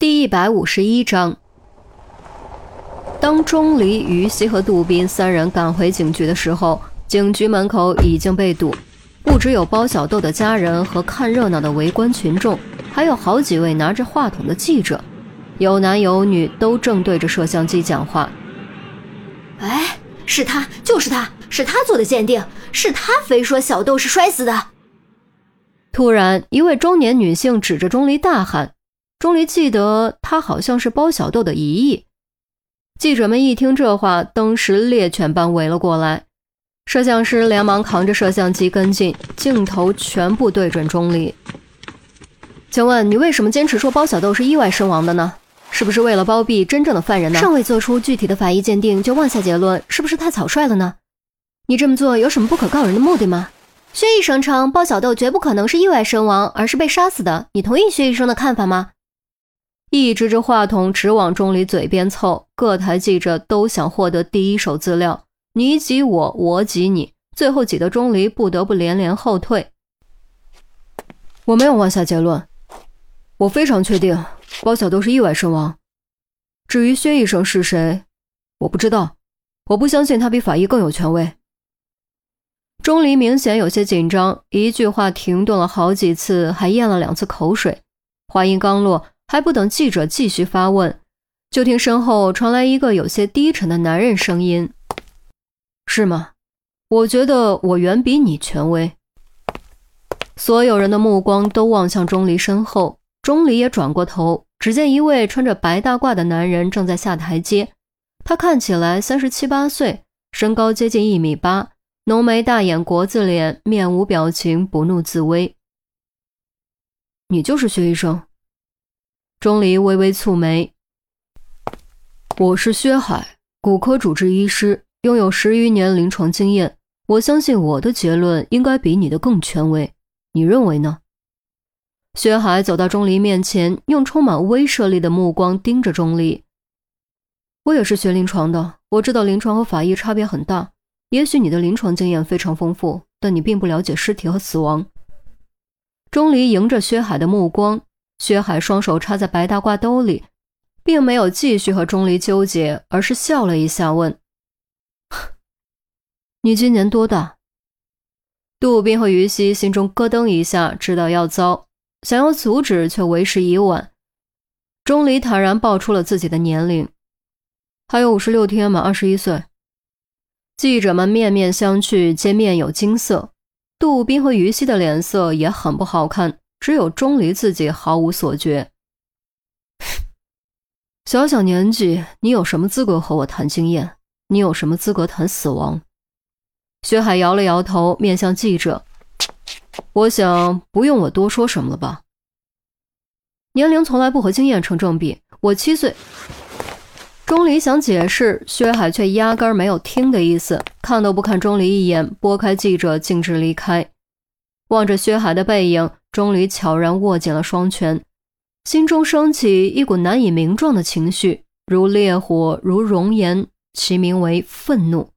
第一百五十一章，当钟离、于西和杜斌三人赶回警局的时候，警局门口已经被堵，不只有包小豆的家人和看热闹的围观群众，还有好几位拿着话筒的记者，有男有女，都正对着摄像机讲话。哎，是他，就是他，是他做的鉴定，是他非说小豆是摔死的。突然，一位中年女性指着钟离大喊。钟离记得，他好像是包小豆的姨姨。记者们一听这话，登时猎犬般围了过来。摄像师连忙扛着摄像机跟进，镜头全部对准钟离。请问你为什么坚持说包小豆是意外身亡的呢？是不是为了包庇真正的犯人呢？尚未做出具体的法医鉴定就妄下结论，是不是太草率了呢？你这么做有什么不可告人的目的吗？薛医生称包小豆绝不可能是意外身亡，而是被杀死的。你同意薛医生的看法吗？一直着话筒直往钟离嘴边凑，各台记者都想获得第一手资料，你挤我，我挤你，最后挤得钟离不得不连连后退。我没有妄下结论，我非常确定包小豆是意外身亡。至于薛医生是谁，我不知道，我不相信他比法医更有权威。钟离明显有些紧张，一句话停顿了好几次，还咽了两次口水，话音刚落。还不等记者继续发问，就听身后传来一个有些低沉的男人声音：“是吗？我觉得我远比你权威。”所有人的目光都望向钟离身后，钟离也转过头，只见一位穿着白大褂的男人正在下台阶。他看起来三十七八岁，身高接近一米八，浓眉大眼，国字脸，面无表情，不怒自威。你就是薛医生。钟离微微蹙眉：“我是薛海，骨科主治医师，拥有十余年临床经验。我相信我的结论应该比你的更权威，你认为呢？”薛海走到钟离面前，用充满威慑力的目光盯着钟离：“我也是学临床的，我知道临床和法医差别很大。也许你的临床经验非常丰富，但你并不了解尸体和死亡。”钟离迎着薛海的目光。薛海双手插在白大褂兜里，并没有继续和钟离纠结，而是笑了一下，问：“你今年多大？”杜宾和于西心中咯噔一下，知道要糟，想要阻止却为时已晚。钟离坦然报出了自己的年龄：“还有五十六天，满二十一岁。”记者们面面相觑，皆面有惊色。杜宾和于西的脸色也很不好看。只有钟离自己毫无所觉。小小年纪，你有什么资格和我谈经验？你有什么资格谈死亡？薛海摇了摇头，面向记者：“我想不用我多说什么了吧？年龄从来不和经验成正比。我七岁。”钟离想解释，薛海却压根没有听的意思，看都不看钟离一眼，拨开记者，径直离开。望着薛海的背影。钟离悄然握紧了双拳，心中升起一股难以名状的情绪，如烈火，如熔岩，其名为愤怒。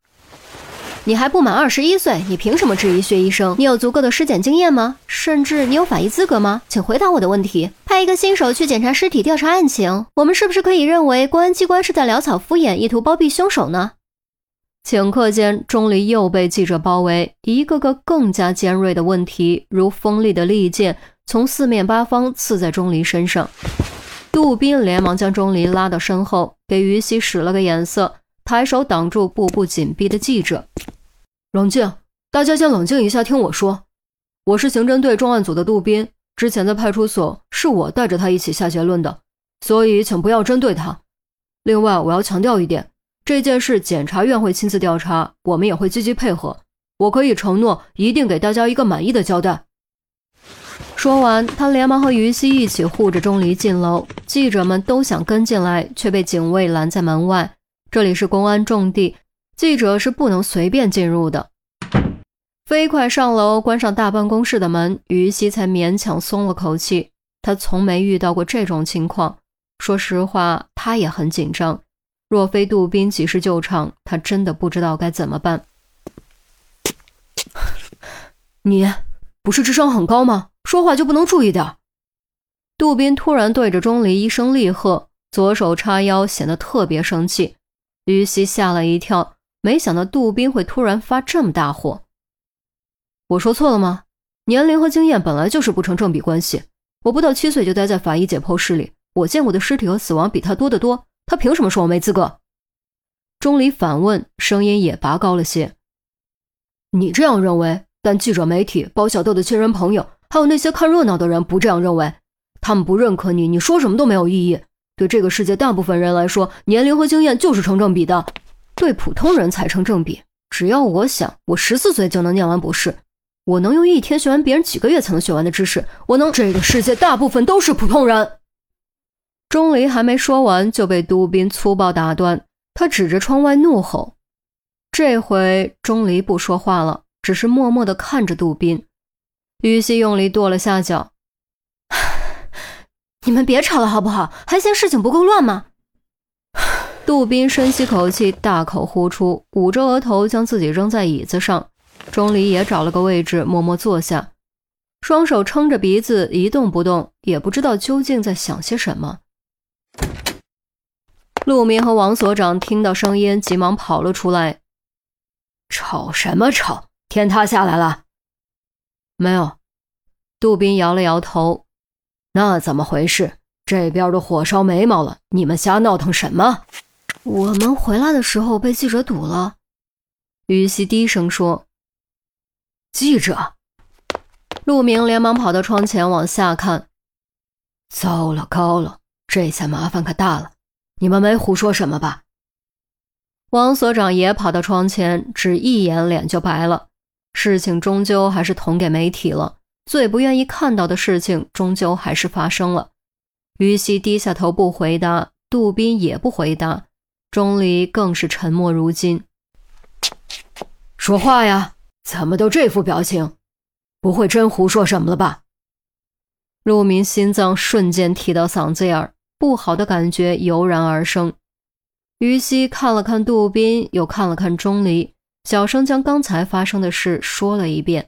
你还不满二十一岁，你凭什么质疑薛医生？你有足够的尸检经验吗？甚至你有法医资格吗？请回答我的问题。派一个新手去检查尸体、调查案情，我们是不是可以认为公安机关是在潦草敷衍，意图包庇凶手呢？顷刻间，钟离又被记者包围，一个个更加尖锐的问题，如锋利的利剑，从四面八方刺在钟离身上。杜宾连忙将钟离拉到身后，给于西使了个眼色，抬手挡住步步紧逼的记者：“冷静，大家先冷静一下，听我说。我是刑侦队重案组的杜宾，之前在派出所是我带着他一起下结论的，所以请不要针对他。另外，我要强调一点。”这件事检察院会亲自调查，我们也会积极配合。我可以承诺，一定给大家一个满意的交代。说完，他连忙和于西一起护着钟离进楼。记者们都想跟进来，却被警卫拦在门外。这里是公安重地，记者是不能随便进入的。飞快上楼，关上大办公室的门，于西才勉强松了口气。他从没遇到过这种情况，说实话，他也很紧张。若非杜宾及时救场，他真的不知道该怎么办。你不是智商很高吗？说话就不能注意点？杜宾突然对着钟离一声厉喝，左手叉腰，显得特别生气。于西吓了一跳，没想到杜宾会突然发这么大火。我说错了吗？年龄和经验本来就是不成正比关系。我不到七岁就待在法医解剖室里，我见过的尸体和死亡比他多得多。他凭什么说我没资格？钟离反问，声音也拔高了些。你这样认为，但记者、媒体、包小豆的亲人朋友，还有那些看热闹的人不这样认为。他们不认可你，你说什么都没有意义。对这个世界大部分人来说，年龄和经验就是成正比的，对普通人才成正比。只要我想，我十四岁就能念完博士，我能用一天学完别人几个月才能学完的知识。我能，这个世界大部分都是普通人。钟离还没说完，就被杜宾粗暴打断。他指着窗外怒吼。这回钟离不说话了，只是默默地看着杜宾。于西用力跺了下脚。你们别吵了好不好？还嫌事情不够乱吗？杜宾深吸口气，大口呼出，捂着额头，将自己扔在椅子上。钟离也找了个位置，默默坐下，双手撑着鼻子，一动不动，也不知道究竟在想些什么。陆明和王所长听到声音，急忙跑了出来。吵什么吵？天塌下来了？没有。杜宾摇了摇头。那怎么回事？这边的火烧眉毛了，你们瞎闹腾什么？我们回来的时候被记者堵了。于西低声说：“记者。”陆明连忙跑到窗前往下看。糟了高了，这下麻烦可大了！你们没胡说什么吧？王所长也跑到窗前，只一眼脸就白了。事情终究还是捅给媒体了。最不愿意看到的事情，终究还是发生了。于西低下头不回答，杜宾也不回答，钟离更是沉默如金。说话呀！怎么都这副表情？不会真胡说什么了吧？陆明心脏瞬间提到嗓子眼儿，不好的感觉油然而生。于西看了看杜宾，又看了看钟离，小声将刚才发生的事说了一遍。